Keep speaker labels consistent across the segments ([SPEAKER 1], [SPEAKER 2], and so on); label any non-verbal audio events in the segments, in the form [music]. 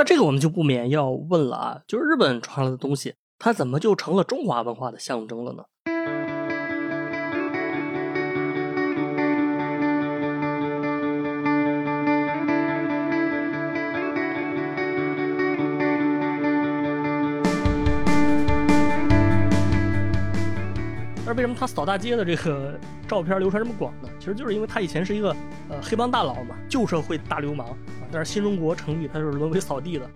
[SPEAKER 1] 那这个我们就不免要问了啊，就是日本传来的东西，它怎么就成了中华文化的象征了呢？[laughs] 但是为什么他扫大街的这个照片流传这么广呢？其实就是因为他以前是一个呃黑帮大佬嘛，旧社会大流氓。但是新中国成立，它就是沦为扫地的。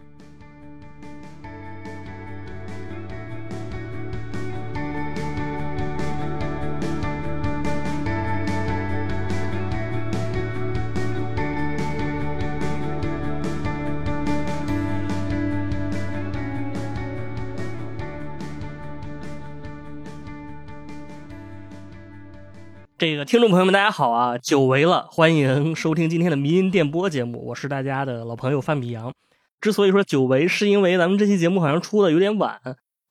[SPEAKER 1] 这个听众朋友们，大家好啊！久违了，欢迎收听今天的迷音电波节目，我是大家的老朋友范比阳。之所以说久违，是因为咱们这期节目好像出的有点晚，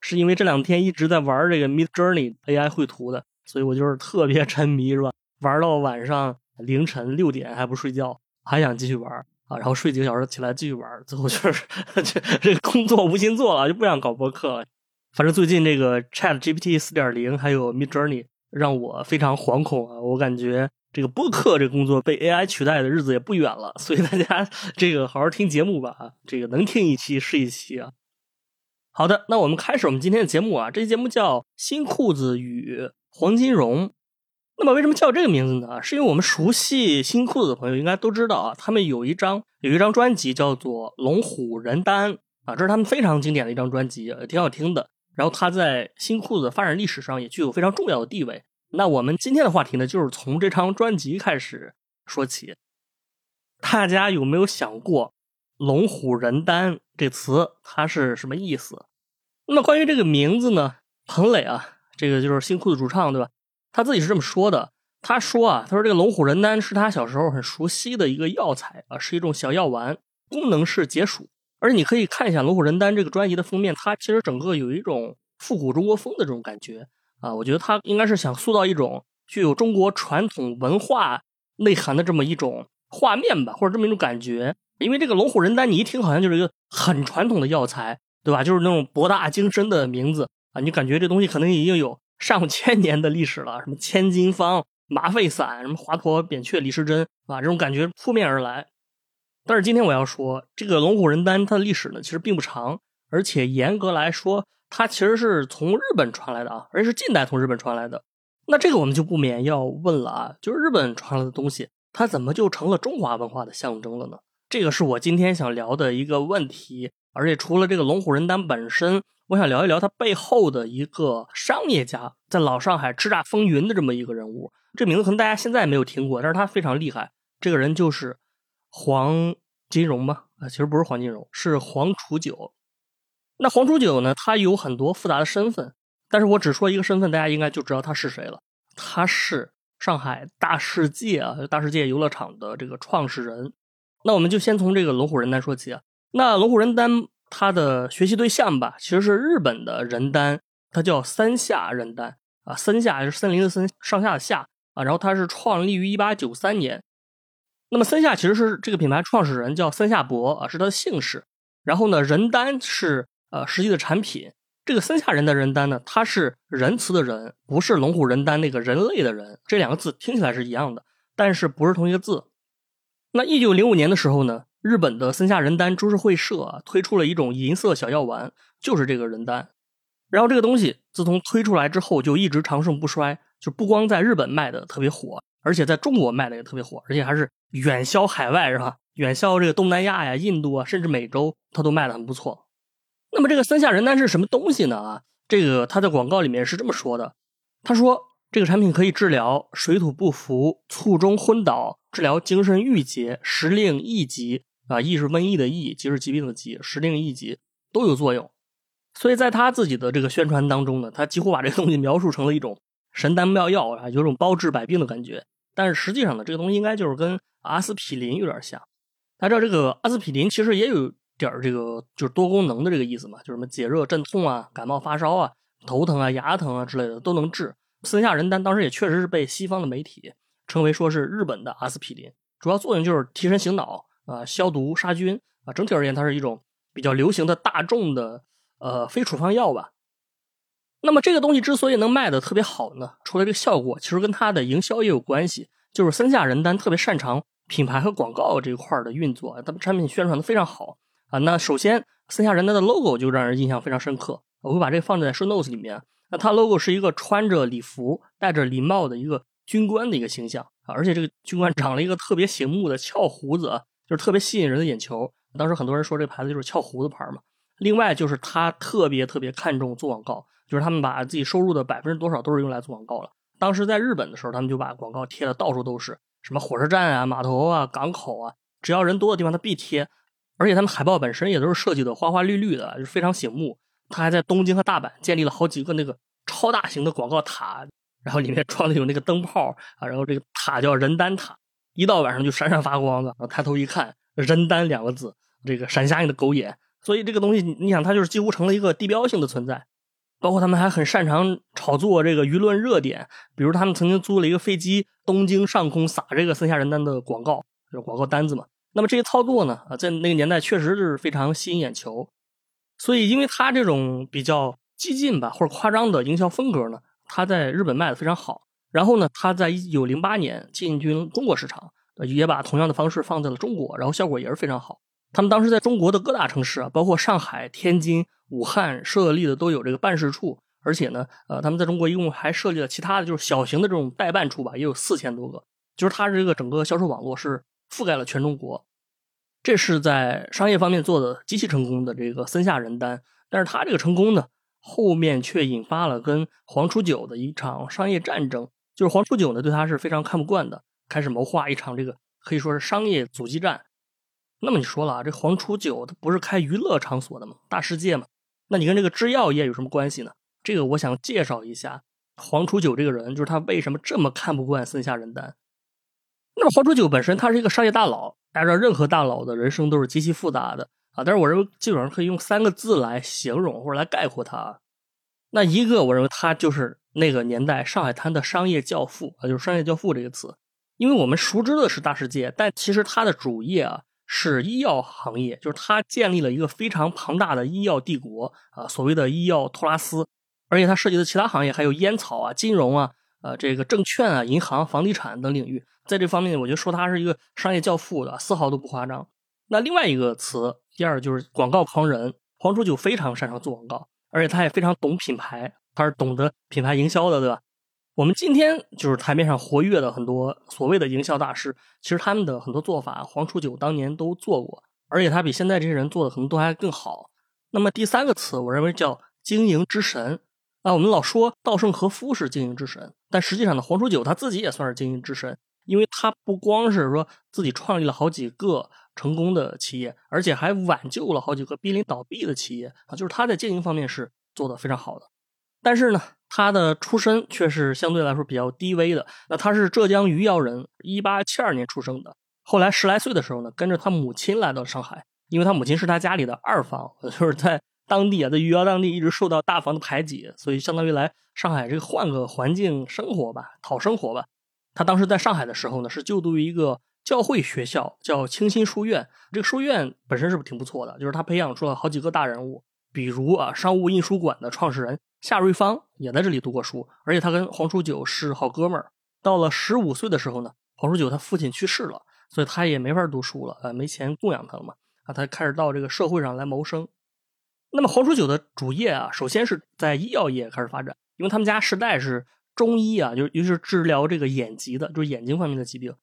[SPEAKER 1] 是因为这两天一直在玩这个 Mid Journey AI 绘图的，所以我就是特别沉迷，是吧？玩到晚上凌晨六点还不睡觉，还想继续玩啊，然后睡几个小时起来继续玩，最后就是 [laughs] 这这个工作无心做了，就不想搞播客了。反正最近这个 Chat GPT 四点零还有 Mid Journey。让我非常惶恐啊！我感觉这个播客这工作被 AI 取代的日子也不远了，所以大家 [laughs] 这个好好听节目吧啊！这个能听一期是一期啊。好的，那我们开始我们今天的节目啊。这期节目叫《新裤子与黄金荣》。那么为什么叫这个名字呢？是因为我们熟悉新裤子的朋友应该都知道啊，他们有一张有一张专辑叫做《龙虎人丹》啊，这是他们非常经典的一张专辑，挺好听的。然后他在新裤子发展历史上也具有非常重要的地位。那我们今天的话题呢，就是从这张专辑开始说起。大家有没有想过“龙虎人丹”这词它是什么意思？那么关于这个名字呢，彭磊啊，这个就是新裤子主唱对吧？他自己是这么说的。他说啊，他说这个龙虎人丹是他小时候很熟悉的一个药材啊，是一种小药丸，功能是解暑。而你可以看一下《龙虎人丹》这个专辑的封面，它其实整个有一种复古中国风的这种感觉啊。我觉得它应该是想塑造一种具有中国传统文化内涵的这么一种画面吧，或者这么一种感觉。因为这个《龙虎人丹》，你一听好像就是一个很传统的药材，对吧？就是那种博大精深的名字啊，你感觉这东西可能已经有上千年的历史了，什么千金方、麻沸散、什么华佗扁鹊、李时珍啊，这种感觉扑面而来。但是今天我要说，这个龙虎人丹它的历史呢，其实并不长，而且严格来说，它其实是从日本传来的啊，而且是近代从日本传来的。那这个我们就不免要问了啊，就是日本传来的东西，它怎么就成了中华文化的象征了呢？这个是我今天想聊的一个问题。而且除了这个龙虎人丹本身，我想聊一聊它背后的一个商业家，在老上海叱咤风云的这么一个人物。这名字可能大家现在没有听过，但是他非常厉害。这个人就是。黄金荣吗？啊，其实不是黄金荣，是黄楚九。那黄楚九呢？他有很多复杂的身份，但是我只说一个身份，大家应该就知道他是谁了。他是上海大世界啊，大世界游乐场的这个创始人。那我们就先从这个龙虎人丹说起啊。那龙虎人丹他的学习对象吧，其实是日本的人丹，他叫三下人丹啊，三下是森林的森，上下的下啊。然后他是创立于一八九三年。那么森下其实是这个品牌创始人叫森下博啊，是他的姓氏。然后呢，人丹是呃实际的产品。这个森下人的人丹呢，它是仁慈的仁，不是龙虎人丹那个人类的人。这两个字听起来是一样的，但是不是同一个字。那一九零五年的时候呢，日本的森下人丹株式会社啊推出了一种银色小药丸，就是这个人丹。然后这个东西自从推出来之后，就一直长盛不衰，就不光在日本卖的特别火。而且在中国卖的也特别火，而且还是远销海外，是吧？远销这个东南亚呀、印度啊，甚至美洲，它都卖的很不错。那么这个三下人丹是什么东西呢？啊，这个他在广告里面是这么说的：他说这个产品可以治疗水土不服、卒中昏倒，治疗精神郁结、时令疫疾啊，疫是瘟疫的疫，疾是疾病的疾，时令疫疾都有作用。所以在他自己的这个宣传当中呢，他几乎把这个东西描述成了一种神丹妙药啊，有种包治百病的感觉。但是实际上呢，这个东西应该就是跟阿司匹林有点像。大家知道这个阿司匹林其实也有点这个就是多功能的这个意思嘛，就是什么解热镇痛啊、感冒发烧啊、头疼啊、牙疼啊之类的都能治。森下仁丹当时也确实是被西方的媒体称为说是日本的阿司匹林，主要作用就是提神醒脑啊、消毒杀菌啊。整体而言，它是一种比较流行的大众的呃非处方药吧。那么这个东西之所以能卖的特别好呢，除了这个效果，其实跟它的营销也有关系。就是森下仁丹特别擅长品牌和广告这一块的运作，他们产品宣传的非常好啊。那首先森下仁丹的 logo 就让人印象非常深刻，我会把这个放在 show notes 里面。那它 logo 是一个穿着礼服、戴着礼帽的一个军官的一个形象啊，而且这个军官长了一个特别醒目的翘胡子，就是特别吸引人的眼球。当时很多人说这牌子就是翘胡子牌嘛。另外就是他特别特别看重做广告。就是他们把自己收入的百分之多少都是用来做广告了。当时在日本的时候，他们就把广告贴的到处都是，什么火车站啊、码头啊、港口啊，只要人多的地方他必贴。而且他们海报本身也都是设计的花花绿绿的，就非常醒目。他还在东京和大阪建立了好几个那个超大型的广告塔，然后里面 [laughs] 装的有那个灯泡啊，然后这个塔叫人丹塔，一到晚上就闪闪发光的。然后抬头一看，人丹两个字，这个闪瞎你的狗眼。所以这个东西，你想，它就是几乎成了一个地标性的存在。包括他们还很擅长炒作这个舆论热点，比如他们曾经租了一个飞机，东京上空撒这个三下仁丹的广告，就是广告单子嘛。那么这些操作呢，啊，在那个年代确实是非常吸引眼球。所以，因为他这种比较激进吧或者夸张的营销风格呢，他在日本卖的非常好。然后呢，他在一九零八年进军中国市场，也把同样的方式放在了中国，然后效果也是非常好。他们当时在中国的各大城市啊，包括上海、天津。武汉设立的都有这个办事处，而且呢，呃，他们在中国一共还设立了其他的就是小型的这种代办处吧，也有四千多个。就是它这个整个销售网络是覆盖了全中国，这是在商业方面做的极其成功的这个森下仁丹。但是它这个成功呢，后面却引发了跟黄楚九的一场商业战争。就是黄楚九呢，对他是非常看不惯的，开始谋划一场这个可以说是商业阻击战。那么你说了啊，这黄楚九他不是开娱乐场所的吗？大世界嘛。那你跟这个制药业有什么关系呢？这个我想介绍一下黄楚九这个人，就是他为什么这么看不惯森下仁丹。那么黄楚九本身他是一个商业大佬，大家知道任何大佬的人生都是极其复杂的啊。但是我认为基本上可以用三个字来形容或者来概括他。那一个我认为他就是那个年代上海滩的商业教父啊，就是商业教父这个词。因为我们熟知的是大世界，但其实他的主业啊。是医药行业，就是他建立了一个非常庞大的医药帝国啊，所谓的医药托拉斯，而且他涉及的其他行业还有烟草啊、金融啊、呃这个证券啊、银行、房地产等领域，在这方面，我觉得说他是一个商业教父的，丝毫都不夸张。那另外一个词，第二就是广告狂人，黄楚九非常擅长做广告，而且他也非常懂品牌，他是懂得品牌营销的，对吧？我们今天就是台面上活跃的很多所谓的营销大师，其实他们的很多做法，黄楚九当年都做过，而且他比现在这些人做的可能都还更好。那么第三个词，我认为叫经营之神啊。我们老说稻盛和夫是经营之神，但实际上呢，黄楚九他自己也算是经营之神，因为他不光是说自己创立了好几个成功的企业，而且还挽救了好几个濒临倒闭的企业啊，就是他在经营方面是做的非常好的。但是呢。他的出身却是相对来说比较低微的。那他是浙江余姚人，一八七二年出生的。后来十来岁的时候呢，跟着他母亲来到上海，因为他母亲是他家里的二房，[laughs] 就是在当地啊，在余姚当地一直受到大房的排挤，所以相当于来上海这个换个环境生活吧，讨生活吧。他当时在上海的时候呢，是就读于一个教会学校，叫清心书院。这个书院本身是不挺不错的，就是他培养出了好几个大人物，比如啊，商务印书馆的创始人。夏瑞芳也在这里读过书，而且他跟黄楚九是好哥们儿。到了十五岁的时候呢，黄楚九他父亲去世了，所以他也没法读书了，呃，没钱供养他了嘛，啊，他开始到这个社会上来谋生。那么黄楚九的主业啊，首先是在医药业开始发展，因为他们家世代是中医啊，就尤其是治疗这个眼疾的，就是眼睛方面的疾病。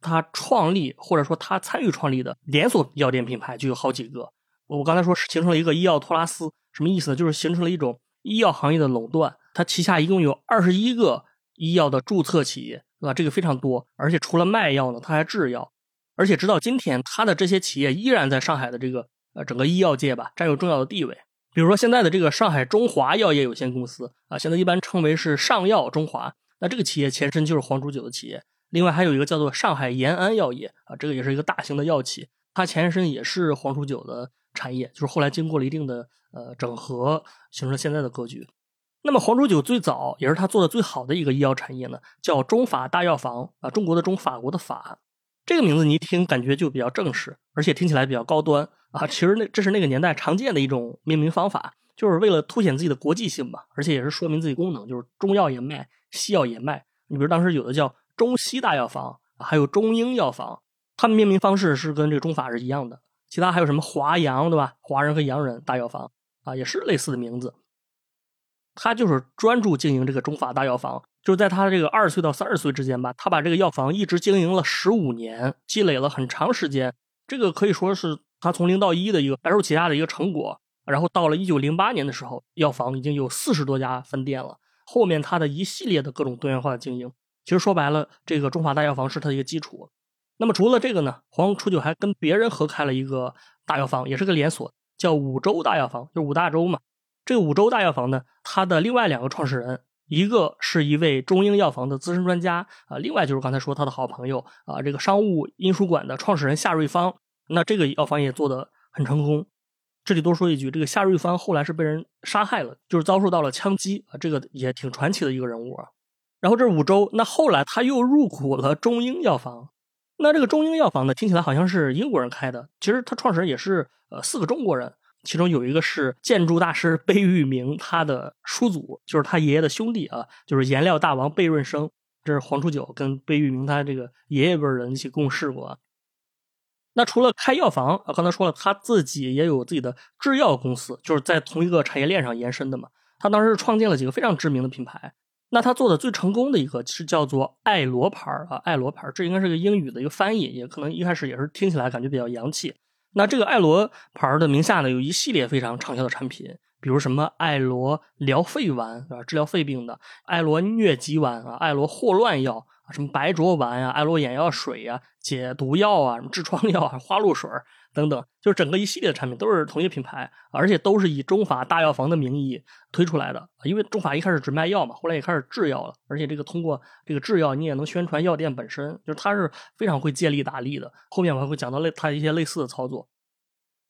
[SPEAKER 1] 他创立或者说他参与创立的连锁药店品牌就有好几个。我刚才说是形成了一个医药托拉斯，什么意思呢？就是形成了一种。医药行业的垄断，它旗下一共有二十一个医药的注册企业，对吧？这个非常多，而且除了卖药呢，它还制药，而且直到今天，它的这些企业依然在上海的这个呃整个医药界吧占有重要的地位。比如说现在的这个上海中华药业有限公司啊，现在一般称为是上药中华，那这个企业前身就是黄竹酒的企业。另外还有一个叫做上海延安药业啊，这个也是一个大型的药企，它前身也是黄楚九的产业，就是后来经过了一定的。呃，整合形成现在的格局。那么黄竹酒最早也是他做的最好的一个医药产业呢，叫中法大药房啊，中国的中，法国的法。这个名字你一听感觉就比较正式，而且听起来比较高端啊。其实那这是那个年代常见的一种命名方法，就是为了凸显自己的国际性嘛，而且也是说明自己功能，就是中药也卖，西药也卖。你比如当时有的叫中西大药房，还有中英药房，他们命名方式是跟这个中法是一样的。其他还有什么华阳，对吧？华人和洋人大药房啊，也是类似的名字。他就是专注经营这个中法大药房，就是在他这个二十岁到三十岁之间吧，他把这个药房一直经营了十五年，积累了很长时间。这个可以说是他从零到一的一个白手起家的一个成果。然后到了一九零八年的时候，药房已经有四十多家分店了。后面他的一系列的各种多元化的经营，其实说白了，这个中法大药房是他的一个基础。那么除了这个呢，黄初九还跟别人合开了一个大药房，也是个连锁，叫五洲大药房，就五大洲嘛。这个五洲大药房呢，它的另外两个创始人，一个是一位中英药房的资深专家啊，另外就是刚才说他的好朋友啊，这个商务印书馆的创始人夏瑞芳。那这个药房也做得很成功。这里多说一句，这个夏瑞芳后来是被人杀害了，就是遭受到了枪击啊，这个也挺传奇的一个人物啊。然后这是五洲，那后来他又入股了中英药房。那这个中英药房呢，听起来好像是英国人开的，其实他创始人也是呃四个中国人，其中有一个是建筑大师贝聿铭，他的叔祖就是他爷爷的兄弟啊，就是颜料大王贝润生，这是黄初九跟贝聿铭他这个爷爷辈人一起共事过。那除了开药房啊，刚才说了他自己也有自己的制药公司，就是在同一个产业链上延伸的嘛。他当时创建了几个非常知名的品牌。那他做的最成功的一个是叫做爱罗牌啊，爱罗牌这应该是个英语的一个翻译，也可能一开始也是听起来感觉比较洋气。那这个艾罗牌的名下呢，有一系列非常畅销的产品，比如什么艾罗疗肺丸啊，治疗肺病的；艾罗疟疾丸啊，艾罗霍乱药啊，什么白灼丸呀，艾罗眼药水呀，解毒药啊，什么痔疮药啊，花露水儿等等，就是整个一系列的产品都是同一个品牌，而且都是以中法大药房的名义推出来的。因为中法一开始只卖药嘛，后来也开始制药了，而且这个通过这个制药，你也能宣传药店本身，就是它是非常会借力打力的。后面我还会讲到类它一些类似的操作。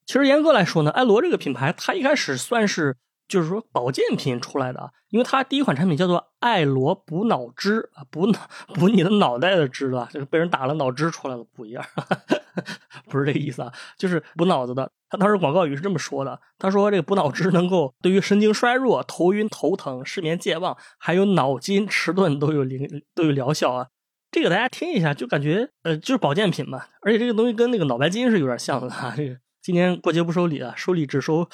[SPEAKER 1] 其实严格来说呢，艾罗这个品牌，它一开始算是。就是说保健品出来的啊，因为它第一款产品叫做艾罗补脑汁啊，补脑补你的脑袋的汁啊，就是被人打了脑汁出来了，不一样，[laughs] 不是这个意思啊，就是补脑子的。他当时广告语是这么说的，他说这个补脑汁能够对于神经衰弱、头晕头疼、失眠健忘，还有脑筋迟钝都有灵都有疗效啊。这个大家听一下，就感觉呃就是保健品嘛，而且这个东西跟那个脑白金是有点像的啊，这个。今年过节不收礼啊，收礼只收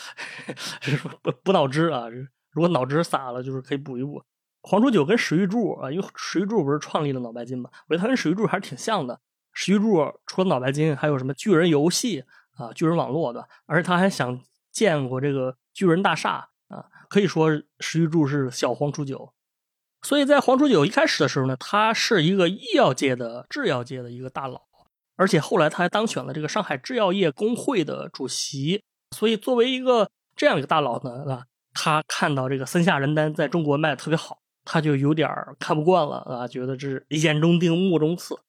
[SPEAKER 1] 补补脑汁啊。如果脑汁洒了，就是可以补一补。黄初九跟史玉柱啊，因为史玉柱不是创立了脑白金嘛，我觉得他跟史玉柱还是挺像的。史玉柱除了脑白金，还有什么巨人游戏啊、巨人网络的，而且他还想建过这个巨人大厦啊。可以说史玉柱是小黄初九。所以在黄初九一开始的时候呢，他是一个医药界的、制药界的一个大佬。而且后来他还当选了这个上海制药业工会的主席，所以作为一个这样一个大佬呢，啊，他看到这个森下仁丹在中国卖的特别好，他就有点看不惯了啊，觉得这是眼中钉、目中刺。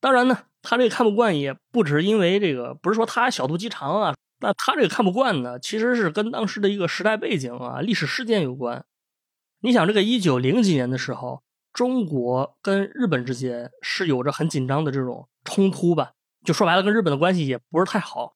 [SPEAKER 1] 当然呢，他这个看不惯也不只是因为这个，不是说他小肚鸡肠啊，那他这个看不惯呢，其实是跟当时的一个时代背景啊、历史事件有关。你想，这个一九零几年的时候，中国跟日本之间是有着很紧张的这种。冲突吧，就说白了，跟日本的关系也不是太好。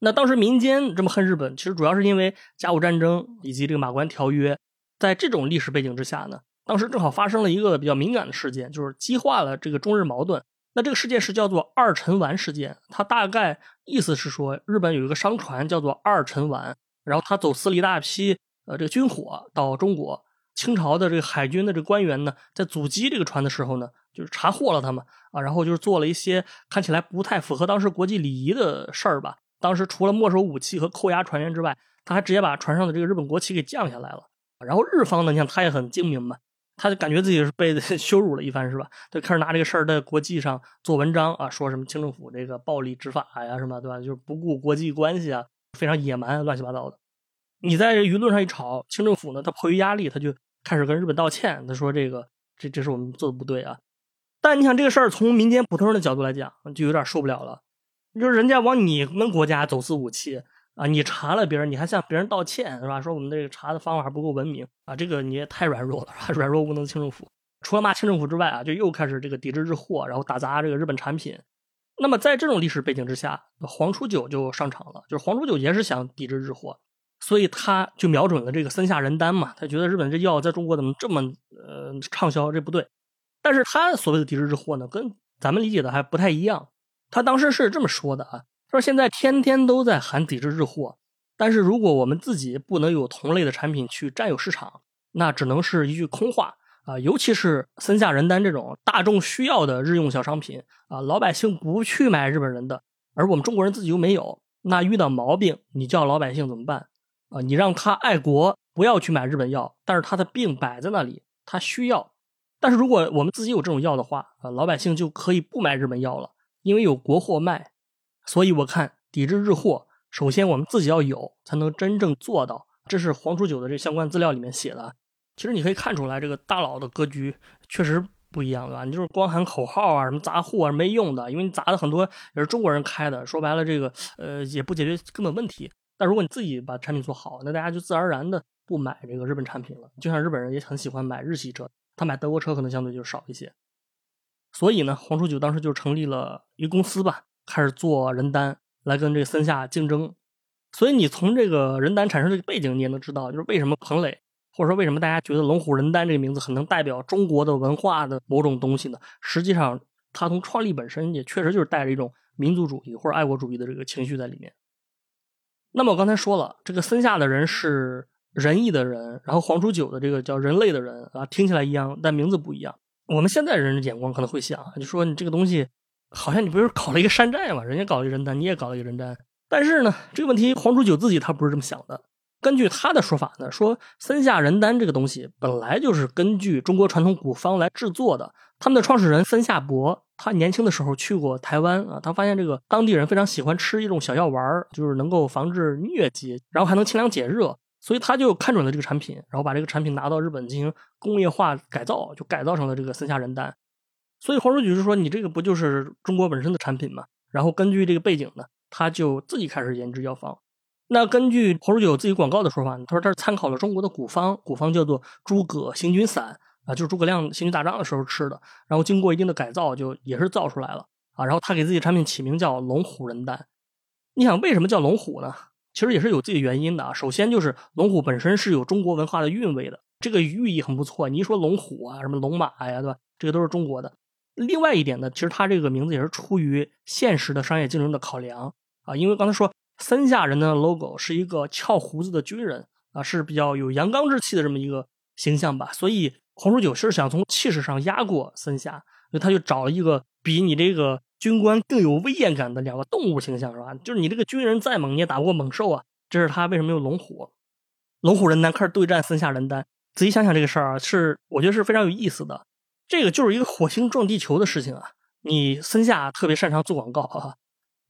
[SPEAKER 1] 那当时民间这么恨日本，其实主要是因为甲午战争以及这个马关条约。在这种历史背景之下呢，当时正好发生了一个比较敏感的事件，就是激化了这个中日矛盾。那这个事件是叫做二陈丸事件，它大概意思是说，日本有一个商船叫做二陈丸，然后他走私了一大批呃这个军火到中国。清朝的这个海军的这个官员呢，在阻击这个船的时候呢，就是查获了他们啊，然后就是做了一些看起来不太符合当时国际礼仪的事儿吧。当时除了没收武器和扣押船员之外，他还直接把船上的这个日本国旗给降下来了。然后日方呢，你看他也很精明嘛，他就感觉自己是被 [laughs] 羞辱了一番，是吧？就开始拿这个事儿在国际上做文章啊，说什么清政府这个暴力执法呀，什么对吧？就是不顾国际关系啊，非常野蛮，乱七八糟的。你在舆论上一吵，清政府呢，他迫于压力，他就。开始跟日本道歉，他说：“这个，这这是我们做的不对啊。”但你想这个事儿，从民间普通人的角度来讲，就有点受不了了。就是人家往你们国家走私武器啊，你查了别人，你还向别人道歉是吧？说我们这个查的方法还不够文明啊，这个你也太软弱了是吧，[laughs] 软弱无能的清政府。除了骂清政府之外啊，就又开始这个抵制日货，然后打砸这个日本产品。那么在这种历史背景之下，黄初九就上场了，就是黄初九也是想抵制日货，所以他就瞄准了这个森下仁丹嘛，他觉得日本这药在中国怎么这么呃畅销，这不对。但是他所谓的抵制日货呢，跟咱们理解的还不太一样。他当时是这么说的啊，他说现在天天都在喊抵制日货，但是如果我们自己不能有同类的产品去占有市场，那只能是一句空话啊。尤其是森下仁丹这种大众需要的日用小商品啊，老百姓不去买日本人的，而我们中国人自己又没有，那遇到毛病你叫老百姓怎么办啊？你让他爱国，不要去买日本药，但是他的病摆在那里，他需要。但是如果我们自己有这种药的话啊，老百姓就可以不买日本药了。因为有国货卖，所以我看抵制日货，首先我们自己要有，才能真正做到。这是黄楚九的这相关资料里面写的。其实你可以看出来，这个大佬的格局确实不一样，对吧？你就是光喊口号啊，什么砸货啊，没用的，因为你砸的很多也是中国人开的，说白了，这个呃也不解决根本问题。但如果你自己把产品做好，那大家就自然而然的不买这个日本产品了。就像日本人也很喜欢买日系车，他买德国车可能相对就少一些。所以呢，黄初九当时就成立了一个公司吧，开始做人丹来跟这个森下竞争。所以你从这个人丹产生这个背景，你也能知道，就是为什么彭磊，或者说为什么大家觉得龙虎人丹这个名字很能代表中国的文化的某种东西呢？实际上，它从创立本身也确实就是带着一种民族主义或者爱国主义的这个情绪在里面。那么我刚才说了，这个森下的人是仁义的人，然后黄初九的这个叫人类的人啊，听起来一样，但名字不一样。我们现在人的眼光可能会想，就说你这个东西，好像你不是搞了一个山寨嘛？人家搞了一个人丹，你也搞了一个人丹。但是呢，这个问题黄初九自己他不是这么想的。根据他的说法呢，说森下仁丹这个东西本来就是根据中国传统古方来制作的。他们的创始人森下博，他年轻的时候去过台湾啊，他发现这个当地人非常喜欢吃一种小药丸就是能够防治疟疾，然后还能清凉解热。所以他就看准了这个产品，然后把这个产品拿到日本进行工业化改造，就改造成了这个森下仁丹。所以黄书举就说：“你这个不就是中国本身的产品吗？”然后根据这个背景呢，他就自己开始研制药方。那根据侯书举自己广告的说法，他说他是参考了中国的古方，古方叫做诸葛行军散啊，就是诸葛亮行军打仗的时候吃的。然后经过一定的改造，就也是造出来了啊。然后他给自己产品起名叫龙虎人丹。你想为什么叫龙虎呢？其实也是有自己原因的啊。首先就是龙虎本身是有中国文化的韵味的，这个寓意很不错。你一说龙虎啊，什么龙马呀，对吧？这个都是中国的。另外一点呢，其实它这个名字也是出于现实的商业竞争的考量啊。因为刚才说森下人的 logo 是一个翘胡子的军人啊，是比较有阳刚之气的这么一个形象吧。所以黄书九是想从气势上压过森下，所以他就找了一个比你这个。军官更有威严感的两个动物形象是吧？就是你这个军人再猛，你也打不过猛兽啊。这是他为什么用龙虎，龙虎人单开始对战森下人单。仔细想想这个事儿啊，是我觉得是非常有意思的。这个就是一个火星撞地球的事情啊。你森下特别擅长做广告啊，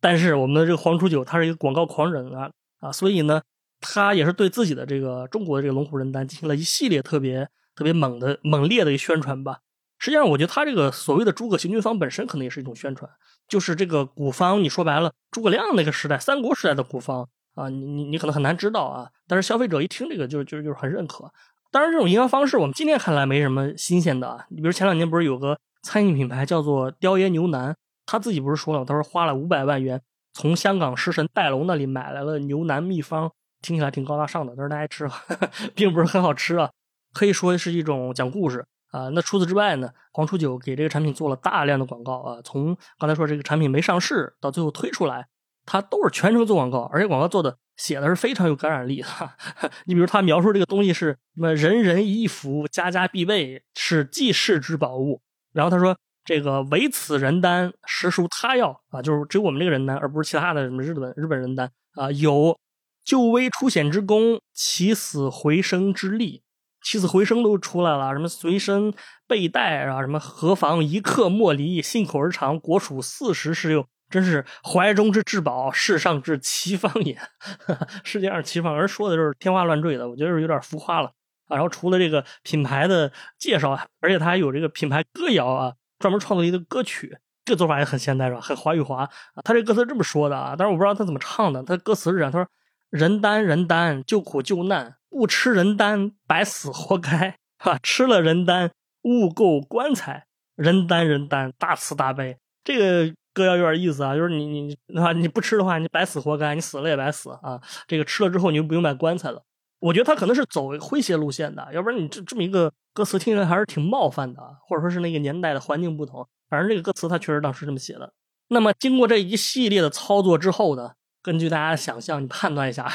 [SPEAKER 1] 但是我们的这个黄初九他是一个广告狂人啊啊，所以呢，他也是对自己的这个中国的这个龙虎人丹进行了一系列特别特别猛的猛烈的一个宣传吧。实际上，我觉得他这个所谓的诸葛行军方本身可能也是一种宣传，就是这个古方。你说白了，诸葛亮那个时代，三国时代的古方啊，你你你可能很难知道啊。但是消费者一听这个，就就就是很认可。当然，这种营销方式我们今天看来没什么新鲜的啊。你比如前两年不是有个餐饮品牌叫做雕爷牛腩，他自己不是说了，他说花了五百万元从香港食神戴龙那里买来了牛腩秘方，听起来挺高大上的，但是大家吃 [laughs] 并不是很好吃啊，可以说是一种讲故事。啊，那除此之外呢？黄初九给这个产品做了大量的广告啊，从刚才说这个产品没上市到最后推出来，他都是全程做广告，而且广告做的写的是非常有感染力的。[laughs] 你比如他描述这个东西是什么，人人一服，家家必备，是济世之宝物。然后他说这个唯此人丹，实属他要啊，就是只有我们这个人丹，而不是其他的什么日本日本人丹啊，有救危出险之功，起死回生之力。起死回生都出来了，什么随身备带啊，什么何妨一刻莫离，信口而长，国属四时是用，真是怀中之至宝，世上之奇方也。[laughs] 世界上奇方，而说的就是天花乱坠的，我觉得是有点浮夸了啊。然后除了这个品牌的介绍啊，而且他还有这个品牌歌谣啊，专门创作一个歌曲，这个做法也很现代是吧？很华语华啊。他这歌词这么说的啊，但是我不知道他怎么唱的。他歌词是这样，他说：“人丹人丹，救苦救难。”不吃人丹，白死活该！哈，吃了人丹，误购棺材。人丹人丹，大慈大悲。这个歌要有点意思啊，就是你你啊你不吃的话，你白死活该，你死了也白死啊。这个吃了之后你就不用买棺材了。我觉得他可能是走诙谐路线的，要不然你这这么一个歌词听着还是挺冒犯的，或者说是那个年代的环境不同。反正这个歌词他确实当时这么写的。那么经过这一系列的操作之后呢，根据大家的想象，你判断一下，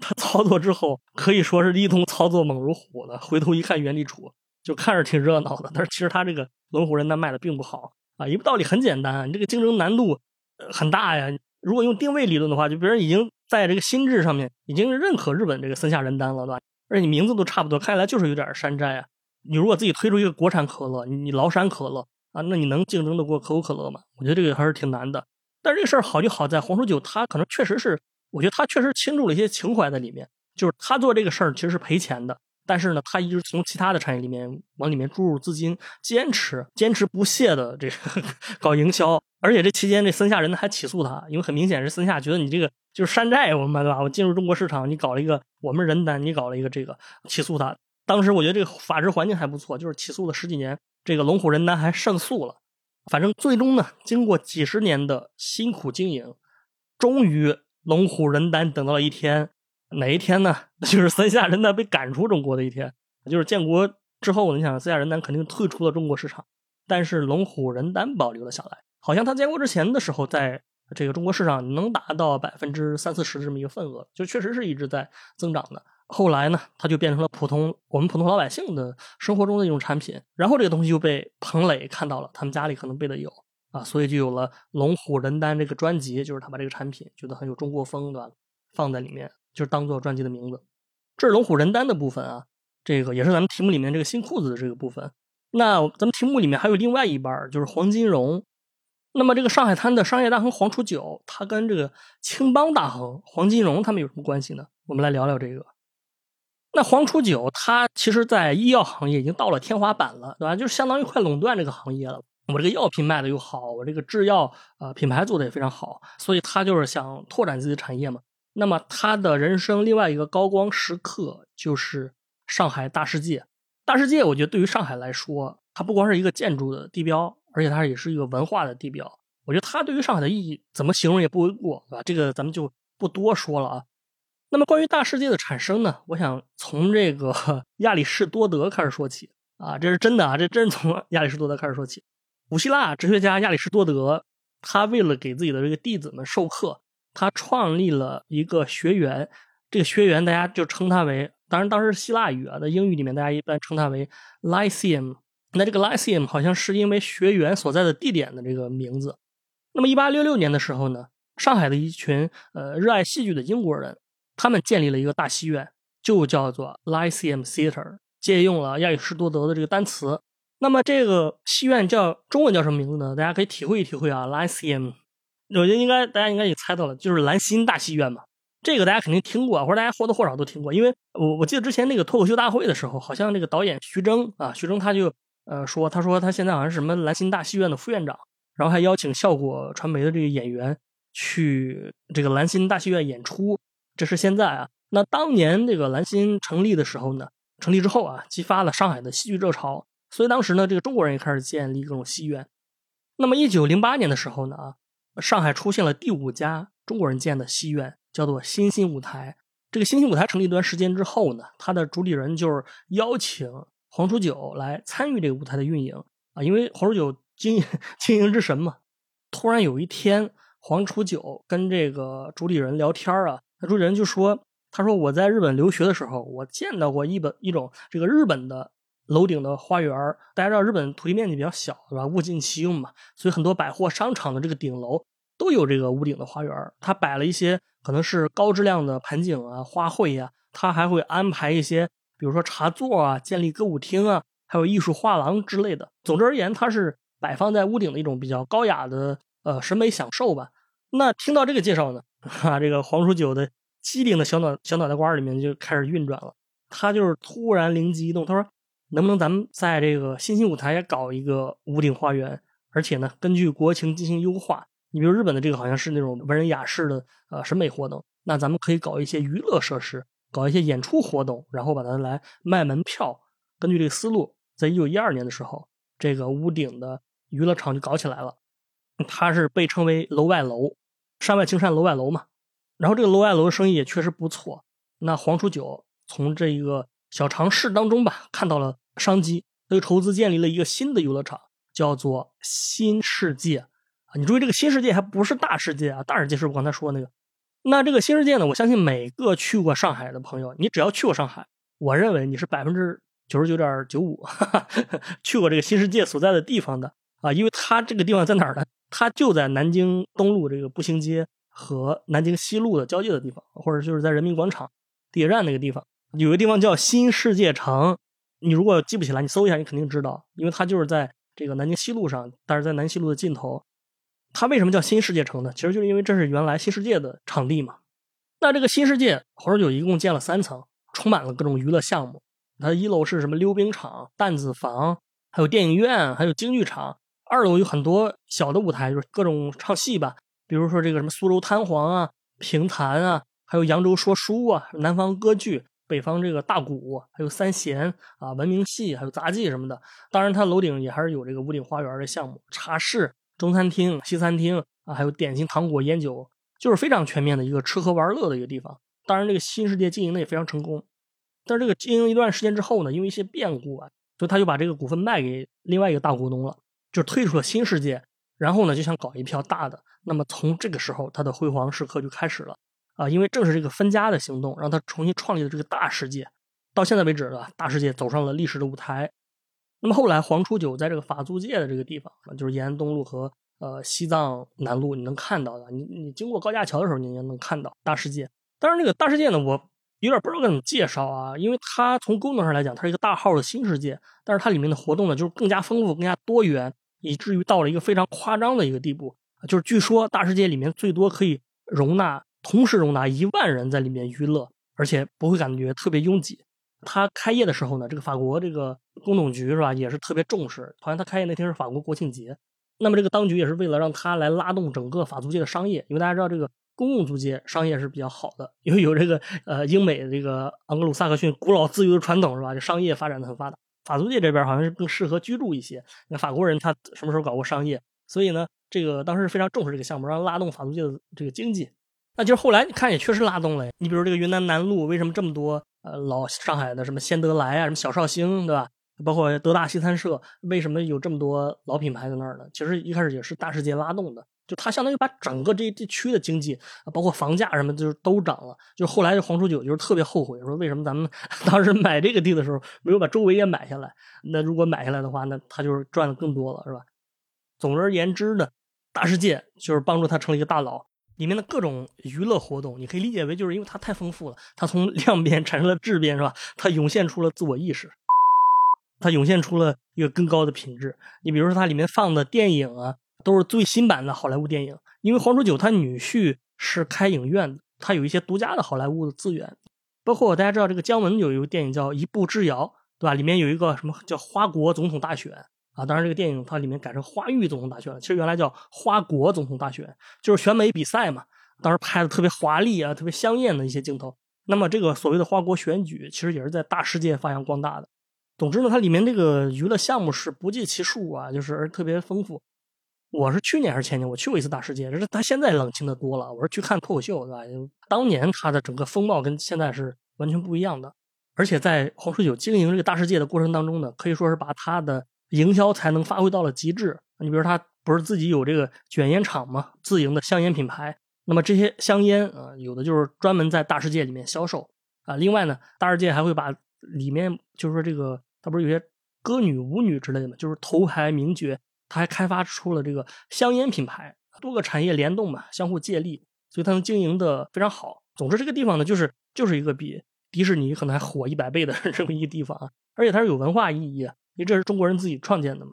[SPEAKER 1] 他操作之后可以说是一通操作猛如虎的。回头一看原地杵，就看着挺热闹的，但是其实他这个龙虎人丹卖的并不好啊。一个道理很简单，你这个竞争难度很大呀。如果用定位理论的话，就别人已经。在这个心智上面已经认可日本这个森下仁丹了，对吧？而且你名字都差不多，看起来就是有点山寨啊。你如果自己推出一个国产可乐，你崂山可乐啊，那你能竞争得过可口可乐吗？我觉得这个还是挺难的。但是这个事儿好就好在黄楚九他可能确实是，我觉得他确实倾注了一些情怀在里面，就是他做这个事儿其实是赔钱的。但是呢，他一直从其他的产业里面往里面注入资金，坚持坚持不懈的这个 [laughs] 搞营销，而且这期间这森下人呢还起诉他，因为很明显是森下觉得你这个就是山寨我们对吧？我进入中国市场，你搞了一个我们人单，你搞了一个这个起诉他。当时我觉得这个法治环境还不错，就是起诉了十几年，这个龙虎人丹还胜诉了。反正最终呢，经过几十年的辛苦经营，终于龙虎人丹等到了一天。哪一天呢？[laughs] 就是三下人丹被赶出中国的一天，就是建国之后，你想三下人丹肯定退出了中国市场，但是龙虎人丹保留了下来。好像他建国之前的时候，在这个中国市场能达到百分之三四十这么一个份额，就确实是一直在增长的。后来呢，它就变成了普通我们普通老百姓的生活中的一种产品。然后这个东西就被彭磊看到了，他们家里可能备的有啊，所以就有了龙虎人丹这个专辑，就是他把这个产品觉得很有中国风，对吧？放在里面。就是当做专辑的名字，这是龙虎人丹的部分啊，这个也是咱们题目里面这个新裤子的这个部分。那咱们题目里面还有另外一半，就是黄金荣。那么这个上海滩的商业大亨黄楚九，他跟这个青帮大亨黄金荣他们有什么关系呢？我们来聊聊这个。那黄楚九他其实在医药行业已经到了天花板了，对吧？就是相当于快垄断这个行业了。我这个药品卖的又好，我这个制药呃品牌做的也非常好，所以他就是想拓展自己的产业嘛。那么他的人生另外一个高光时刻就是上海大世界。大世界，我觉得对于上海来说，它不光是一个建筑的地标，而且它也是一个文化的地标。我觉得它对于上海的意义怎么形容也不为过，对吧？这个咱们就不多说了啊。那么关于大世界的产生呢，我想从这个 [laughs] 亚里士多德开始说起啊，这是真的啊，这真是从亚里士多德开始说起。古希腊哲学家亚里士多德，他为了给自己的这个弟子们授课。他创立了一个学员，这个学员大家就称他为，当然当时希腊语啊，在英语里面大家一般称他为 Lyceum。那这个 Lyceum 好像是因为学员所在的地点的这个名字。那么1866年的时候呢，上海的一群呃热爱戏剧的英国人，他们建立了一个大戏院，就叫做 Lyceum Theatre，借用了亚里士多德的这个单词。那么这个戏院叫中文叫什么名字呢？大家可以体会一体会啊，Lyceum。我觉得应该大家应该也猜到了，就是兰心大戏院嘛。这个大家肯定听过，或者大家或多或少都听过。因为我我记得之前那个脱口秀大会的时候，好像那个导演徐峥啊，徐峥他就呃说，他说他现在好像是什么兰心大戏院的副院长，然后还邀请效果传媒的这个演员去这个兰心大戏院演出。这是现在啊，那当年这个兰心成立的时候呢，成立之后啊，激发了上海的戏剧热潮，所以当时呢，这个中国人也开始建立各种戏院。那么一九零八年的时候呢啊。上海出现了第五家中国人建的戏院，叫做新兴舞台。这个新兴舞台成立一段时间之后呢，它的主理人就是邀请黄楚九来参与这个舞台的运营啊，因为黄楚九经营 [laughs] 经营之神嘛。突然有一天，黄楚九跟这个主理人聊天啊，那主理人就说：“他说我在日本留学的时候，我见到过一本一种这个日本的。”楼顶的花园大家知道日本土地面积比较小，是吧？物尽其用嘛，所以很多百货商场的这个顶楼都有这个屋顶的花园它摆了一些可能是高质量的盆景啊、花卉呀，它还会安排一些，比如说茶座啊、建立歌舞厅啊，还有艺术画廊之类的。总之而言，它是摆放在屋顶的一种比较高雅的呃审美享受吧。那听到这个介绍呢，哈，[laughs] 这个黄楚九的机灵的小脑小脑袋瓜里面就开始运转了，他就是突然灵机一动，他说。能不能咱们在这个新兴舞台也搞一个屋顶花园？而且呢，根据国情进行优化。你比如日本的这个好像是那种文人雅士的呃审美活动，那咱们可以搞一些娱乐设施，搞一些演出活动，然后把它来卖门票。根据这个思路，在一九一二年的时候，这个屋顶的娱乐场就搞起来了。它是被称为楼外楼，山外青山楼外楼嘛。然后这个楼外楼的生意也确实不错。那黄楚九从这一个小尝试当中吧，看到了商机，他就筹资建立了一个新的游乐场，叫做新世界啊。你注意，这个新世界还不是大世界啊，大世界是我刚才说的那个。那这个新世界呢，我相信每个去过上海的朋友，你只要去过上海，我认为你是百分之九十九点九五 [laughs] 去过这个新世界所在的地方的啊，因为它这个地方在哪儿呢？它就在南京东路这个步行街和南京西路的交界的地方，或者就是在人民广场地铁站那个地方，有个地方叫新世界城。你如果记不起来，你搜一下，你肯定知道，因为它就是在这个南京西路上，但是在南西路的尽头。它为什么叫新世界城呢？其实就是因为这是原来新世界的场地嘛。那这个新世界，黄十九一共建了三层，充满了各种娱乐项目。它一楼是什么溜冰场、弹子房，还有电影院，还有京剧场。二楼有很多小的舞台，就是各种唱戏吧，比如说这个什么苏州弹簧啊、评弹啊，还有扬州说书啊、南方歌剧、北方这个大鼓，还有三弦啊、文明戏，还有杂技什么的。当然，它楼顶也还是有这个屋顶花园的项目、茶室。中餐厅、西餐厅啊，还有点心、糖果、烟酒，就是非常全面的一个吃喝玩乐的一个地方。当然，这个新世界经营的也非常成功。但是这个经营一段时间之后呢，因为一些变故啊，所以他就把这个股份卖给另外一个大股东了，就退出了新世界。然后呢，就想搞一票大的。那么从这个时候，他的辉煌时刻就开始了啊！因为正是这个分家的行动，让他重新创立了这个大世界。到现在为止呢，大世界走上了历史的舞台。那么后来，黄初九在这个法租界的这个地方，就是延安东路和呃西藏南路，你能看到的。你你经过高架桥的时候，你也能看到大世界。当然，这个大世界呢，我有点不知道该怎么介绍啊，因为它从功能上来讲，它是一个大号的新世界，但是它里面的活动呢，就是更加丰富、更加多元，以至于到了一个非常夸张的一个地步。就是据说大世界里面最多可以容纳同时容纳一万人在里面娱乐，而且不会感觉特别拥挤。他开业的时候呢，这个法国这个工董局是吧，也是特别重视。好像他开业那天是法国国庆节，那么这个当局也是为了让他来拉动整个法租界的商业，因为大家知道这个公共租界商业是比较好的，因为有这个呃英美这个盎格鲁撒克逊古老自由的传统是吧？就商业发展的很发达。法租界这边好像是更适合居住一些。那法国人他什么时候搞过商业？所以呢，这个当时是非常重视这个项目，让拉动法租界的这个经济。那就是后来你看也确实拉动了。你比如这个云南南路为什么这么多？呃，老上海的什么先德来啊，什么小绍兴，对吧？包括德大西餐社，为什么有这么多老品牌在那儿呢？其实一开始也是大世界拉动的，就它相当于把整个这一地区的经济，包括房价什么，就是都涨了。就后来黄楚九就是特别后悔，说为什么咱们 [laughs] 当时买这个地的时候没有把周围也买下来？那如果买下来的话，那他就是赚的更多了，是吧？总而言之呢，大世界就是帮助他成了一个大佬。里面的各种娱乐活动，你可以理解为就是因为它太丰富了，它从量变产生了质变，是吧？它涌现出了自我意识，它涌现出了一个更高的品质。你比如说，它里面放的电影啊，都是最新版的好莱坞电影。因为黄楚九他女婿是开影院的，他有一些独家的好莱坞的资源，包括大家知道这个姜文有一个电影叫《一步之遥》，对吧？里面有一个什么叫花国总统大选。啊，当然，这个电影它里面改成花域总统大选了。其实原来叫花国总统大选，就是选美比赛嘛。当时拍的特别华丽啊，特别香艳的一些镜头。那么这个所谓的花国选举，其实也是在大世界发扬光大的。总之呢，它里面这个娱乐项目是不计其数啊，就是而特别丰富。我是去年还是前年我去过一次大世界，就是它现在冷清的多了。我是去看脱口秀，对吧？当年它的整个风貌跟现在是完全不一样的。而且在黄水九经营这个大世界的过程当中呢，可以说是把他的。营销才能发挥到了极致。你比如他不是自己有这个卷烟厂吗？自营的香烟品牌。那么这些香烟啊，有的就是专门在大世界里面销售啊。另外呢，大世界还会把里面就是说这个，他不是有些歌女舞女之类的嘛，就是头牌名角，他还开发出了这个香烟品牌，多个产业联动嘛，相互借力，所以他能经营的非常好。总之，这个地方呢，就是就是一个比迪士尼可能还火一百倍的 [laughs] 这么一个地方啊，而且它是有文化意义。因为这是中国人自己创建的嘛。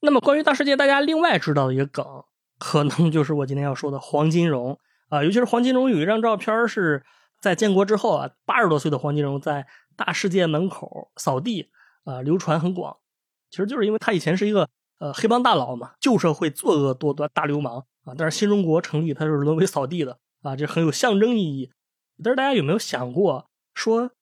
[SPEAKER 1] 那么关于大世界，大家另外知道的一个梗，可能就是我今天要说的黄金荣啊。尤其是黄金荣有一张照片是在建国之后啊，八十多岁的黄金荣在大世界门口扫地啊，流传很广。其实就是因为他以前是一个呃黑帮大佬嘛，旧社会作恶多端大流氓啊。但是新中国成立，他就是沦为扫地的啊，这很有象征意义。但是大家有没有想过说，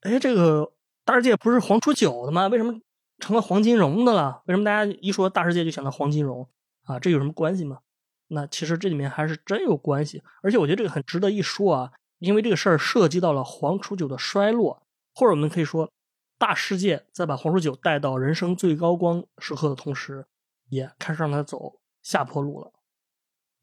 [SPEAKER 1] 哎，这个大世界不是黄楚九的吗？为什么？成了黄金荣的了，为什么大家一说大世界就想到黄金荣啊？这有什么关系吗？那其实这里面还是真有关系。而且我觉得这个很值得一说啊，因为这个事儿涉及到了黄楚九的衰落，或者我们可以说，大世界在把黄楚九带到人生最高光时刻的同时，也开始让他走下坡路了。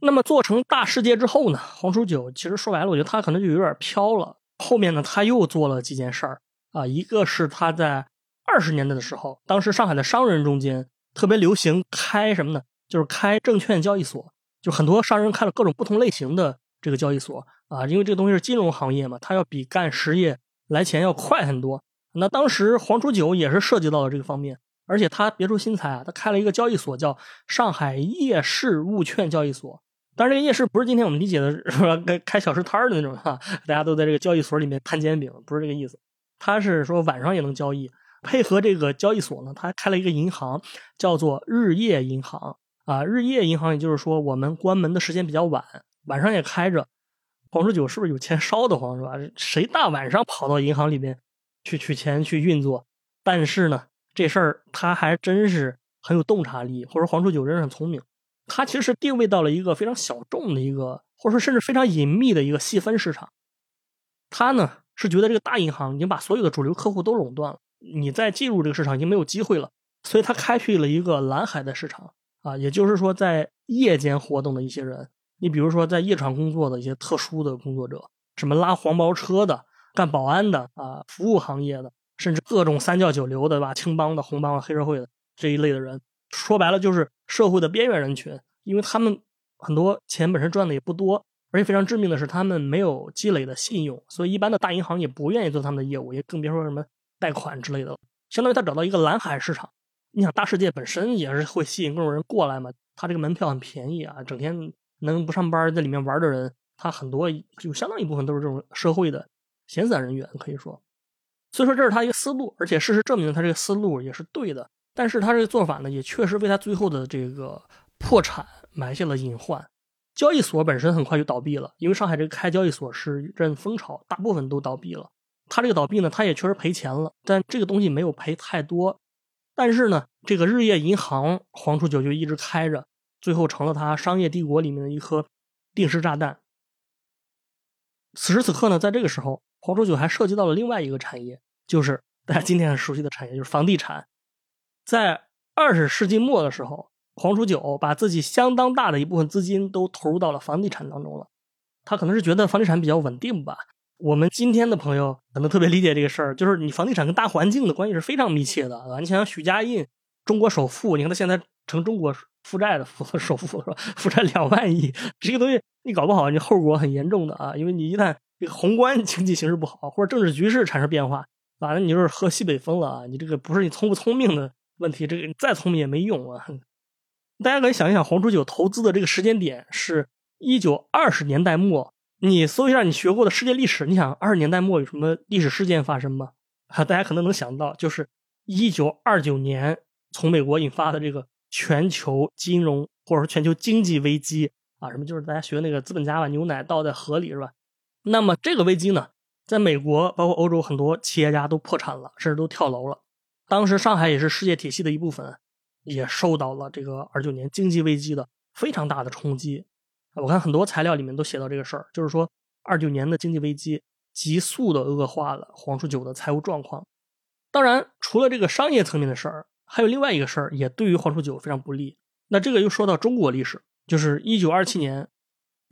[SPEAKER 1] 那么做成大世界之后呢，黄楚九其实说白了，我觉得他可能就有点飘了。后面呢，他又做了几件事儿啊，一个是他在二十年代的时候，当时上海的商人中间特别流行开什么呢？就是开证券交易所，就很多商人开了各种不同类型的这个交易所啊，因为这个东西是金融行业嘛，它要比干实业来钱要快很多。那当时黄楚九也是涉及到了这个方面，而且他别出心裁啊，他开了一个交易所，叫上海夜市物券交易所。当然，这个夜市不是今天我们理解的是吧？开开小吃摊儿的那种哈，[laughs] 大家都在这个交易所里面摊煎饼，不是这个意思。他是说晚上也能交易，配合这个交易所呢，他还开了一个银行，叫做日夜银行啊。日夜银行也就是说，我们关门的时间比较晚，晚上也开着。黄楚九是不是有钱烧得慌是吧？谁大晚上跑到银行里面去取钱去运作？但是呢，这事儿他还真是很有洞察力，或者黄楚九人很聪明。他其实是定位到了一个非常小众的一个，或者说甚至非常隐秘的一个细分市场。他呢是觉得这个大银行已经把所有的主流客户都垄断了，你再进入这个市场已经没有机会了，所以他开辟了一个蓝海的市场啊，也就是说在夜间活动的一些人，你比如说在夜场工作的一些特殊的工作者，什么拉黄包车的、干保安的啊、服务行业的，甚至各种三教九流的吧、青帮的、红帮的、黑社会的这一类的人。说白了就是社会的边缘人群，因为他们很多钱本身赚的也不多，而且非常致命的是他们没有积累的信用，所以一般的大银行也不愿意做他们的业务，也更别说什么贷款之类的了。相当于他找到一个蓝海市场。你想大世界本身也是会吸引各种人过来嘛，他这个门票很便宜啊，整天能不上班在里面玩的人，他很多有相当一部分都是这种社会的闲散人员，可以说。所以说这是他一个思路，而且事实证明他这个思路也是对的。但是他这个做法呢，也确实为他最后的这个破产埋下了隐患。交易所本身很快就倒闭了，因为上海这个开交易所是一阵风潮，大部分都倒闭了。他这个倒闭呢，他也确实赔钱了，但这个东西没有赔太多。但是呢，这个日夜银行黄楚九就一直开着，最后成了他商业帝国里面的一颗定时炸弹。此时此刻呢，在这个时候，黄楚九还涉及到了另外一个产业，就是 [laughs] 大家今天很熟悉的产业，就是房地产。在二十世纪末的时候，黄楚九把自己相当大的一部分资金都投入到了房地产当中了。他可能是觉得房地产比较稳定吧。我们今天的朋友可能特别理解这个事儿，就是你房地产跟大环境的关系是非常密切的，啊。你想想许家印，中国首富，你看他现在成中国负债的首富是吧？负债两万亿，这个东西你搞不好，你后果很严重的啊！因为你一旦这个宏观 [laughs] 经济形势不好，或者政治局势产生变化，反正你就是喝西北风了啊！你这个不是你聪不聪明的。问题，这个你再聪明也没用啊！[laughs] 大家可以想一想，黄楚九投资的这个时间点是一九二十年代末。你搜一下你学过的世界历史，你想二十年代末有什么历史事件发生吗？啊，大家可能能想到，就是一九二九年从美国引发的这个全球金融或者说全球经济危机啊，什么就是大家学那个资本家把牛奶倒在河里是吧？那么这个危机呢，在美国包括欧洲很多企业家都破产了，甚至都跳楼了。当时上海也是世界体系的一部分，也受到了这个二九年经济危机的非常大的冲击。我看很多材料里面都写到这个事儿，就是说二九年的经济危机急速的恶化了黄楚九的财务状况。当然，除了这个商业层面的事儿，还有另外一个事儿也对于黄楚九非常不利。那这个又说到中国历史，就是一九二七年，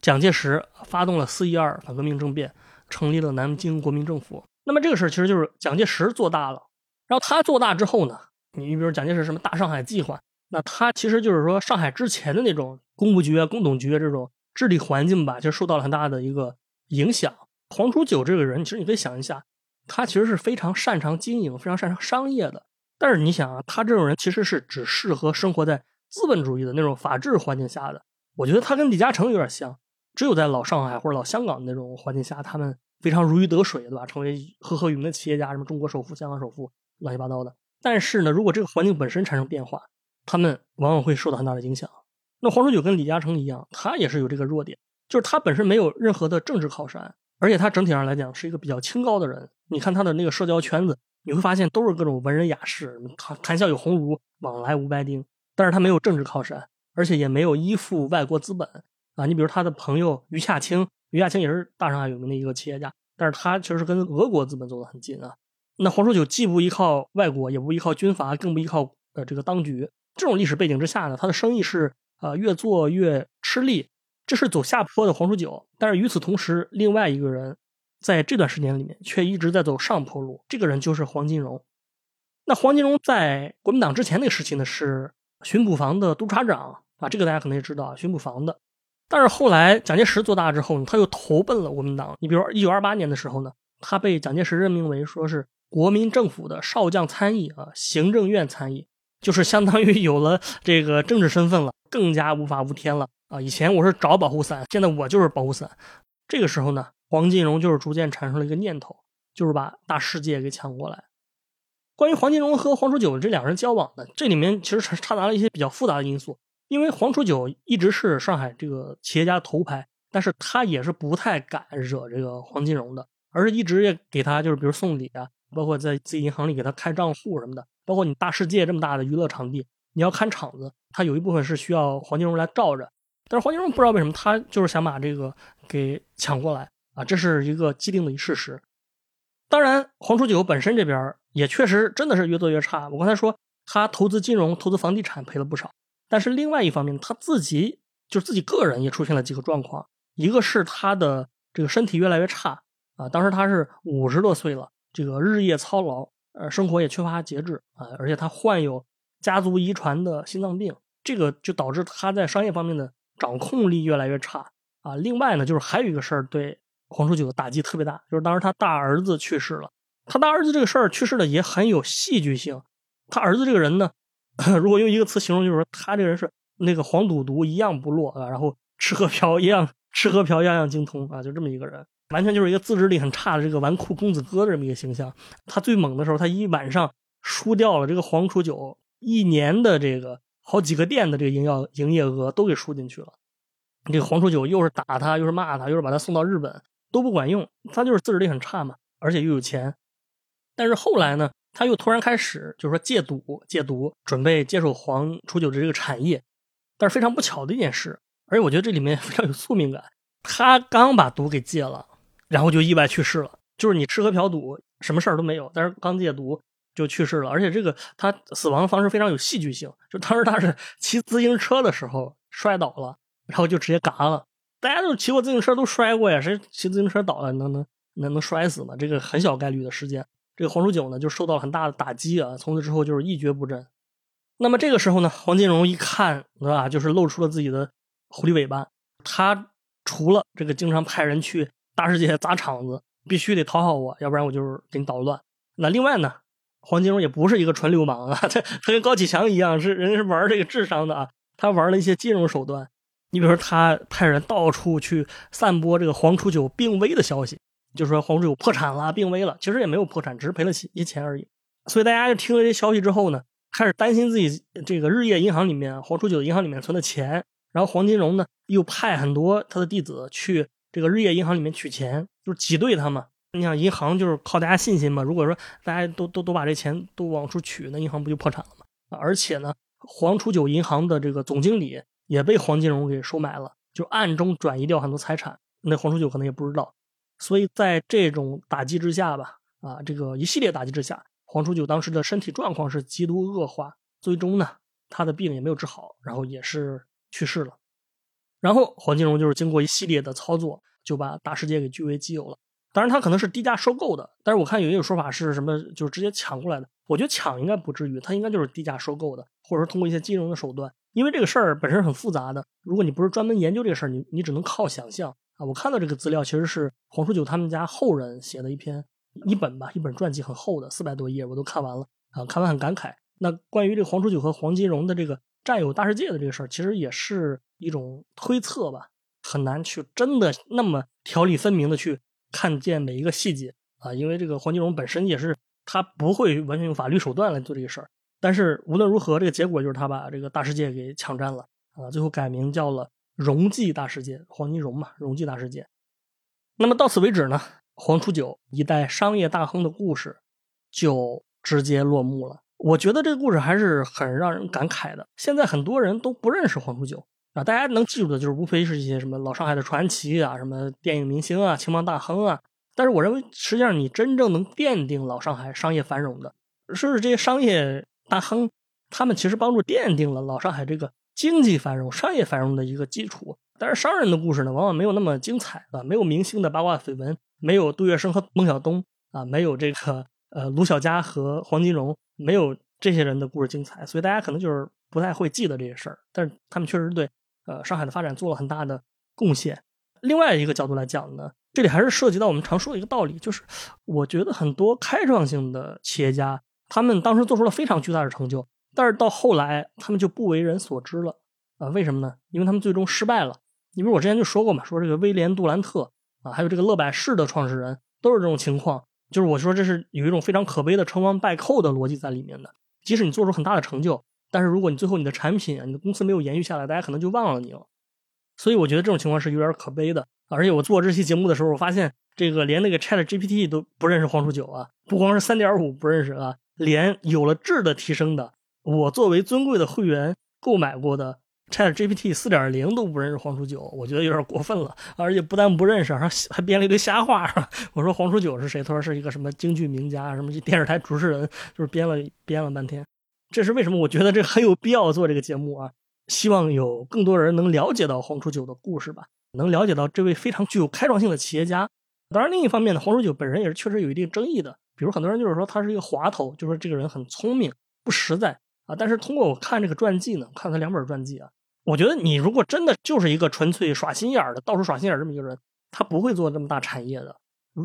[SPEAKER 1] 蒋介石发动了四一二反革命政变，成立了南京国民政府。那么这个事儿其实就是蒋介石做大了。然后他做大之后呢，你比如蒋介石什么大上海计划，那他其实就是说上海之前的那种工部局啊、工董局啊这种治理环境吧，就受到了很大的一个影响。黄楚九这个人，其实你可以想一下，他其实是非常擅长经营、非常擅长商业的。但是你想啊，他这种人其实是只适合生活在资本主义的那种法治环境下的。我觉得他跟李嘉诚有点像，只有在老上海或者老香港那种环境下，他们非常如鱼得水，对吧？成为赫赫有名的企业家，什么中国首富、香港首富。乱七八糟的，但是呢，如果这个环境本身产生变化，他们往往会受到很大的影响。那黄楚九跟李嘉诚一样，他也是有这个弱点，就是他本身没有任何的政治靠山，而且他整体上来讲是一个比较清高的人。你看他的那个社交圈子，你会发现都是各种文人雅士，谈谈笑有鸿儒，往来无白丁。但是他没有政治靠山，而且也没有依附外国资本啊。你比如他的朋友余夏清，余夏清也是大上海有名的一个企业家，但是他其实跟俄国资本走得很近啊。那黄初九既不依靠外国，也不依靠军阀，更不依靠呃这个当局。这种历史背景之下呢，他的生意是呃越做越吃力，这是走下坡的黄初九。但是与此同时，另外一个人在这段时间里面却一直在走上坡路，这个人就是黄金荣。那黄金荣在国民党之前那个时期呢，是巡捕房的督察长啊，这个大家可能也知道，巡捕房的。但是后来蒋介石做大之后呢，他又投奔了国民党。你比如一九二八年的时候呢，他被蒋介石任命为说是国民政府的少将参议啊，行政院参议，就是相当于有了这个政治身份了，更加无法无天了啊。以前我是找保护伞，现在我就是保护伞。这个时候呢，黄金荣就是逐渐产生了一个念头，就是把大世界给抢过来。关于黄金荣和黄楚九这两人交往呢，这里面其实掺杂了一些比较复杂的因素。因为黄楚九一直是上海这个企业家头牌，但是他也是不太敢惹这个黄金荣的，而是一直也给他就是比如送礼啊，包括在自己银行里给他开账户什么的。包括你大世界这么大的娱乐场地，你要看场子，他有一部分是需要黄金荣来罩着。但是黄金荣不知道为什么，他就是想把这个给抢过来啊，这是一个既定的事实。当然，黄楚九本身这边也确实真的是越做越差。我刚才说他投资金融、投资房地产赔了不少，但是另外一方面，他自己就是自己个人也出现了几个状况。一个是他的这个身体越来越差啊，当时他是五十多岁了，这个日夜操劳，呃，生活也缺乏节制啊，而且他患有家族遗传的心脏病，这个就导致他在商业方面的掌控力越来越差啊。另外呢，就是还有一个事儿对。黄楚九的打击特别大，就是当时他大儿子去世了。他大儿子这个事儿去世的也很有戏剧性。他儿子这个人呢，[laughs] 如果用一个词形容，就是说他这个人是那个黄赌毒一样不落啊，然后吃喝嫖一样吃喝嫖样样精通啊，就这么一个人，完全就是一个自制力很差的这个纨绔公子哥的这么一个形象。他最猛的时候，他一晚上输掉了这个黄楚九一年的这个好几个店的这个营业营业额都给输进去了。这个黄楚九又是打他，又是骂他，又是把他送到日本。都不管用，他就是自制力很差嘛，而且又有钱。但是后来呢，他又突然开始就是说戒赌，戒毒，准备接手黄楚九的这个产业。但是非常不巧的一件事，而且我觉得这里面 [laughs] 非常有宿命感。他刚把毒给戒了，然后就意外去世了。就是你吃喝嫖赌什么事儿都没有，但是刚戒毒就去世了。而且这个他死亡的方式非常有戏剧性，就当时他是骑自行车的时候摔倒了，然后就直接嘎了。大家都骑过自行车都摔过呀，谁骑自行车倒了能能能能摔死吗？这个很小概率的事件。这个黄楚九呢就受到了很大的打击啊，从此之后就是一蹶不振。那么这个时候呢，黄金荣一看，对吧，就是露出了自己的狐狸尾巴。他除了这个经常派人去大世界砸场子，必须得讨好我，要不然我就是给你捣乱。那另外呢，黄金荣也不是一个纯流氓啊，[laughs] 他他跟高启强一样，是人家是玩这个智商的啊，他玩了一些金融手段。你比如说，他派人到处去散播这个黄楚九病危的消息，就说黄楚九破产了、病危了。其实也没有破产，只是赔了一些钱而已。所以大家就听了这消息之后呢，开始担心自己这个日业银行里面黄楚九银行里面存的钱。然后黄金荣呢，又派很多他的弟子去这个日业银行里面取钱，就是挤兑他嘛。你想，银行就是靠大家信心嘛。如果说大家都都都把这钱都往出取，那银行不就破产了吗？而且呢，黄楚九银行的这个总经理。也被黄金荣给收买了，就暗中转移掉很多财产。那黄楚九可能也不知道，所以在这种打击之下吧，啊，这个一系列打击之下，黄楚九当时的身体状况是极度恶化，最终呢，他的病也没有治好，然后也是去世了。然后黄金荣就是经过一系列的操作，就把大世界给据为己有了。当然，他可能是低价收购的，但是我看有一种说法是什么，就是直接抢过来的。我觉得抢应该不至于，他应该就是低价收购的，或者说通过一些金融的手段。因为这个事儿本身很复杂的，如果你不是专门研究这个事儿，你你只能靠想象啊。我看到这个资料其实是黄楚九他们家后人写的一篇一本吧，一本传记很厚的，四百多页，我都看完了啊，看完很感慨。那关于这个黄楚九和黄金荣的这个占有大世界的这个事儿，其实也是一种推测吧，很难去真的那么条理分明的去看见每一个细节啊。因为这个黄金荣本身也是他不会完全用法律手段来做这个事儿。但是无论如何，这个结果就是他把这个大世界给抢占了啊！最后改名叫了荣记大世界，黄金荣嘛，荣记大世界。那么到此为止呢，黄楚九一代商业大亨的故事就直接落幕了。我觉得这个故事还是很让人感慨的。现在很多人都不认识黄楚九啊，大家能记住的就是无非是一些什么老上海的传奇啊，什么电影明星啊、青帮大亨啊。但是我认为，实际上你真正能奠定老上海商业繁荣的，是这些商业大亨，他们其实帮助奠定了老上海这个经济繁荣、商业繁荣的一个基础。但是商人的故事呢，往往没有那么精彩啊，没有明星的八卦绯闻，没有杜月笙和孟小冬啊，没有这个呃卢小佳和黄金荣，没有这些人的故事精彩，所以大家可能就是不太会记得这些事儿。但是他们确实对呃上海的发展做了很大的贡献。另外一个角度来讲呢。这里还是涉及到我们常说的一个道理，就是我觉得很多开创性的企业家，他们当时做出了非常巨大的成就，但是到后来他们就不为人所知了啊？为什么呢？因为他们最终失败了。你比如我之前就说过嘛，说这个威廉杜兰特啊，还有这个乐百氏的创始人都是这种情况，就是我说这是有一种非常可悲的成王败寇的逻辑在里面的。即使你做出很大的成就，但是如果你最后你的产品、你的公司没有延续下来，大家可能就忘了你了。所以我觉得这种情况是有点可悲的。而且我做这期节目的时候，我发现这个连那个 Chat GPT 都不认识黄楚九啊，不光是三点五不认识啊，连有了质的提升的，我作为尊贵的会员购买过的 Chat GPT 四点零都不认识黄楚九，我觉得有点过分了。而且不但不认识，还还编了一堆瞎话。[laughs] 我说黄楚九是谁？他说是一个什么京剧名家，什么电视台主持人，就是编了编了半天。这是为什么？我觉得这很有必要做这个节目啊，希望有更多人能了解到黄楚九的故事吧。能了解到这位非常具有开创性的企业家，当然另一方面呢，黄楚九本人也是确实有一定争议的。比如很多人就是说他是一个滑头，就说这个人很聪明不实在啊。但是通过我看这个传记呢，看他两本传记啊，我觉得你如果真的就是一个纯粹耍心眼的，到处耍心眼这么一个人，他不会做这么大产业的。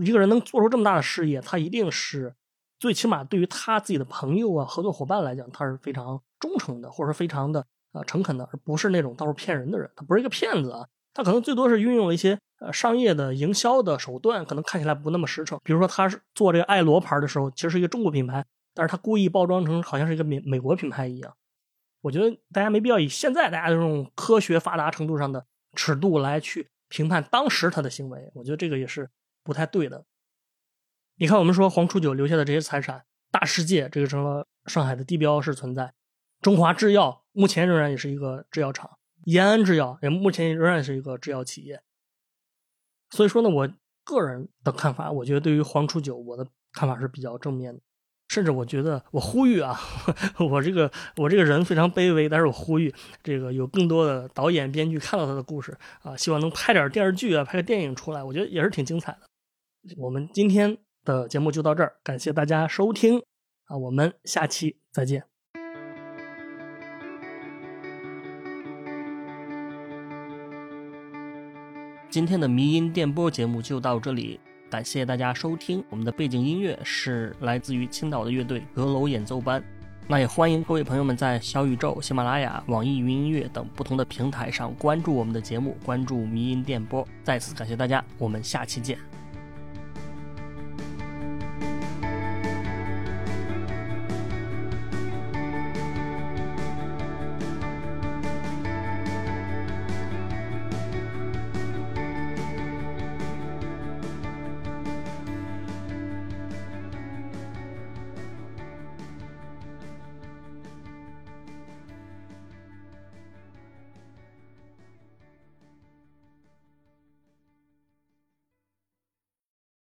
[SPEAKER 1] 一个人能做出这么大的事业，他一定是最起码对于他自己的朋友啊、合作伙伴来讲，他是非常忠诚的，或者说非常的呃诚恳的，而不是那种到处骗人的人。他不是一个骗子啊。他可能最多是运用了一些呃商业的营销的手段，可能看起来不那么实诚。比如说，他是做这个爱罗牌的时候，其实是一个中国品牌，但是他故意包装成好像是一个美美国品牌一样。我觉得大家没必要以现在大家这种科学发达程度上的尺度来去评判当时他的行为，我觉得这个也是不太对的。你看，我们说黄初九留下的这些财产，大世界这个成了上海的地标式存在，中华制药目前仍然也是一个制药厂。延安制药也目前仍然是一个制药企业，所以说呢，我个人的看法，我觉得对于黄初九，我的看法是比较正面的，甚至我觉得我呼吁啊，我这个我这个人非常卑微，但是我呼吁这个有更多的导演编剧看到他的故事啊，希望能拍点电视剧啊，拍个电影出来，我觉得也是挺精彩的。我们今天的节目就到这儿，感谢大家收听啊，我们下期再见。今天的迷音电波节目就到这里，感谢大家收听。我们的背景音乐是来自于青岛的乐队阁楼演奏班。那也欢迎各位朋友们在小宇宙、喜马拉雅、网易云音乐等不同的平台上关注我们的节目，关注迷音电波。再次感谢大家，我们下期见。